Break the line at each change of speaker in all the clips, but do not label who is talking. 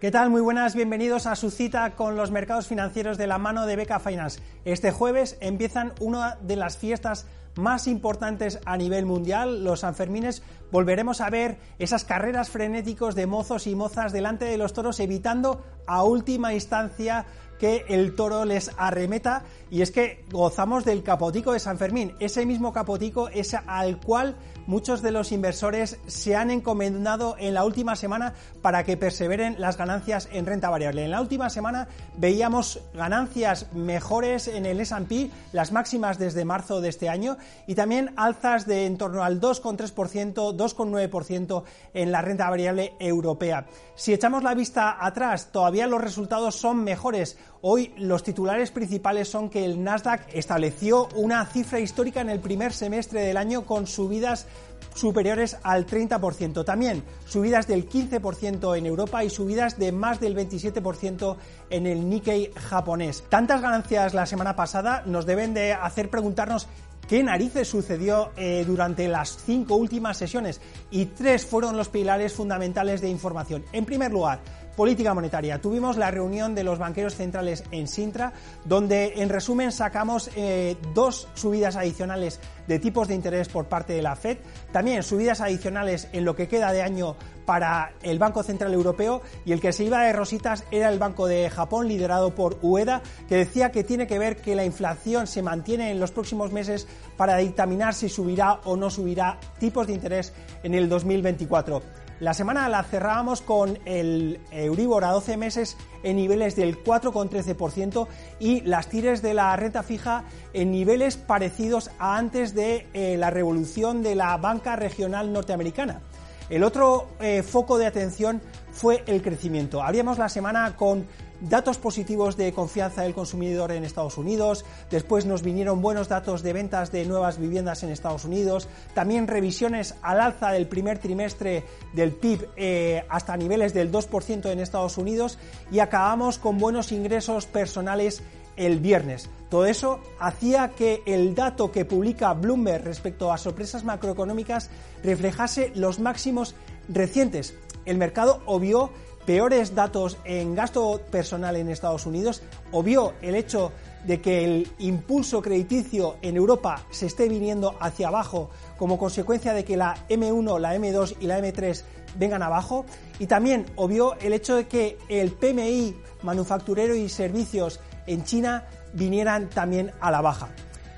¿Qué tal? Muy buenas, bienvenidos a su cita con los mercados financieros de la mano de Beca Finance. Este jueves empiezan una de las fiestas más importantes a nivel mundial, los Sanfermines, volveremos a ver esas carreras frenéticos de mozos y mozas delante de los toros, evitando a última instancia que el toro les arremeta y es que gozamos del capotico de San Fermín, ese mismo capotico es al cual muchos de los inversores se han encomendado en la última semana para que perseveren las ganancias en renta variable. En la última semana veíamos ganancias mejores en el S&P, las máximas desde marzo de este año y también alzas de en torno al 2,3%, 2,9% en la renta variable europea. Si echamos la vista atrás, todavía los resultados son mejores. Hoy los titulares principales son que el Nasdaq estableció una cifra histórica en el primer semestre del año con subidas superiores al 30%. También subidas del 15% en Europa y subidas de más del 27% en el Nikkei japonés. Tantas ganancias la semana pasada nos deben de hacer preguntarnos qué narices sucedió eh, durante las cinco últimas sesiones y tres fueron los pilares fundamentales de información. En primer lugar, Política monetaria. Tuvimos la reunión de los banqueros centrales en Sintra, donde en resumen sacamos eh, dos subidas adicionales de tipos de interés por parte de la Fed, también subidas adicionales en lo que queda de año para el Banco Central Europeo y el que se iba de rositas era el Banco de Japón liderado por Ueda, que decía que tiene que ver que la inflación se mantiene en los próximos meses para dictaminar si subirá o no subirá tipos de interés en el 2024. La semana la cerrábamos con el Euribor a 12 meses en niveles del 4,13% y las tires de la renta fija en niveles parecidos a antes de eh, la revolución de la banca regional norteamericana. El otro eh, foco de atención fue el crecimiento. Abríamos la semana con datos positivos de confianza del consumidor en Estados Unidos, después nos vinieron buenos datos de ventas de nuevas viviendas en Estados Unidos, también revisiones al alza del primer trimestre del PIB eh, hasta niveles del 2% en Estados Unidos y acabamos con buenos ingresos personales el viernes. Todo eso hacía que el dato que publica Bloomberg respecto a sorpresas macroeconómicas reflejase los máximos recientes. El mercado obvió peores datos en gasto personal en Estados Unidos, obvió el hecho de que el impulso crediticio en Europa se esté viniendo hacia abajo como consecuencia de que la M1, la M2 y la M3 vengan abajo y también obvió el hecho de que el PMI manufacturero y servicios en China vinieran también a la baja.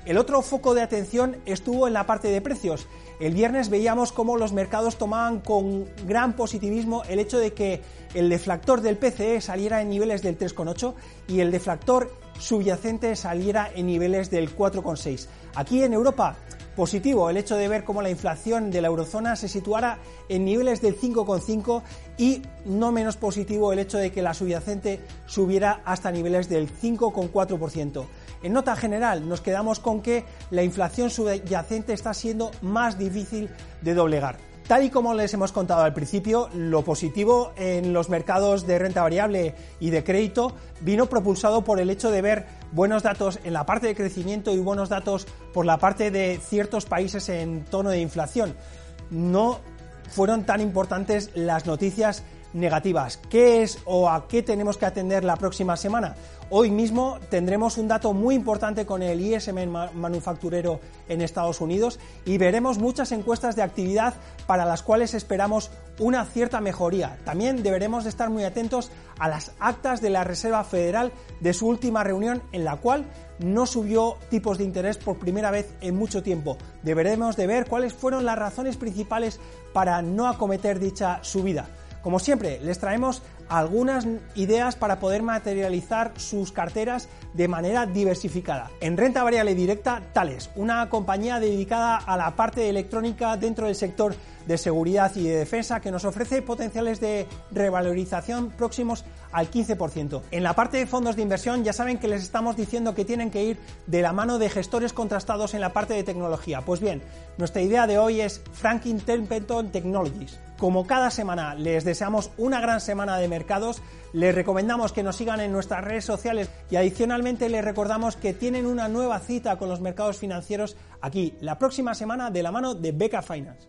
El otro foco de atención estuvo en la parte de precios. El viernes veíamos cómo los mercados tomaban con gran positivismo el hecho de que el deflactor del PCE saliera en niveles del 3,8 y el deflactor subyacente saliera en niveles del 4,6. Aquí en Europa positivo el hecho de ver cómo la inflación de la eurozona se situara en niveles del 5,5 y no menos positivo el hecho de que la subyacente subiera hasta niveles del 5,4%. En nota general nos quedamos con que la inflación subyacente está siendo más difícil de doblegar. Tal y como les hemos contado al principio, lo positivo en los mercados de renta variable y de crédito vino propulsado por el hecho de ver buenos datos en la parte de crecimiento y buenos datos por la parte de ciertos países en tono de inflación. No fueron tan importantes las noticias negativas. ¿Qué es o a qué tenemos que atender la próxima semana? Hoy mismo tendremos un dato muy importante con el ISM manufacturero en Estados Unidos y veremos muchas encuestas de actividad para las cuales esperamos una cierta mejoría. También deberemos de estar muy atentos a las actas de la Reserva Federal de su última reunión en la cual no subió tipos de interés por primera vez en mucho tiempo. Deberemos de ver cuáles fueron las razones principales para no acometer dicha subida. Como siempre, les traemos algunas ideas para poder materializar sus carteras de manera diversificada. En renta variable directa, Tales, una compañía dedicada a la parte electrónica dentro del sector de seguridad y de defensa que nos ofrece potenciales de revalorización próximos al 15%. En la parte de fondos de inversión ya saben que les estamos diciendo que tienen que ir de la mano de gestores contrastados en la parte de tecnología. Pues bien, nuestra idea de hoy es Franklin Templeton Technologies. Como cada semana les deseamos una gran semana de mercados, les recomendamos que nos sigan en nuestras redes sociales y adicionalmente les recordamos que tienen una nueva cita con los mercados financieros aquí la próxima semana de la mano de Beca Finance.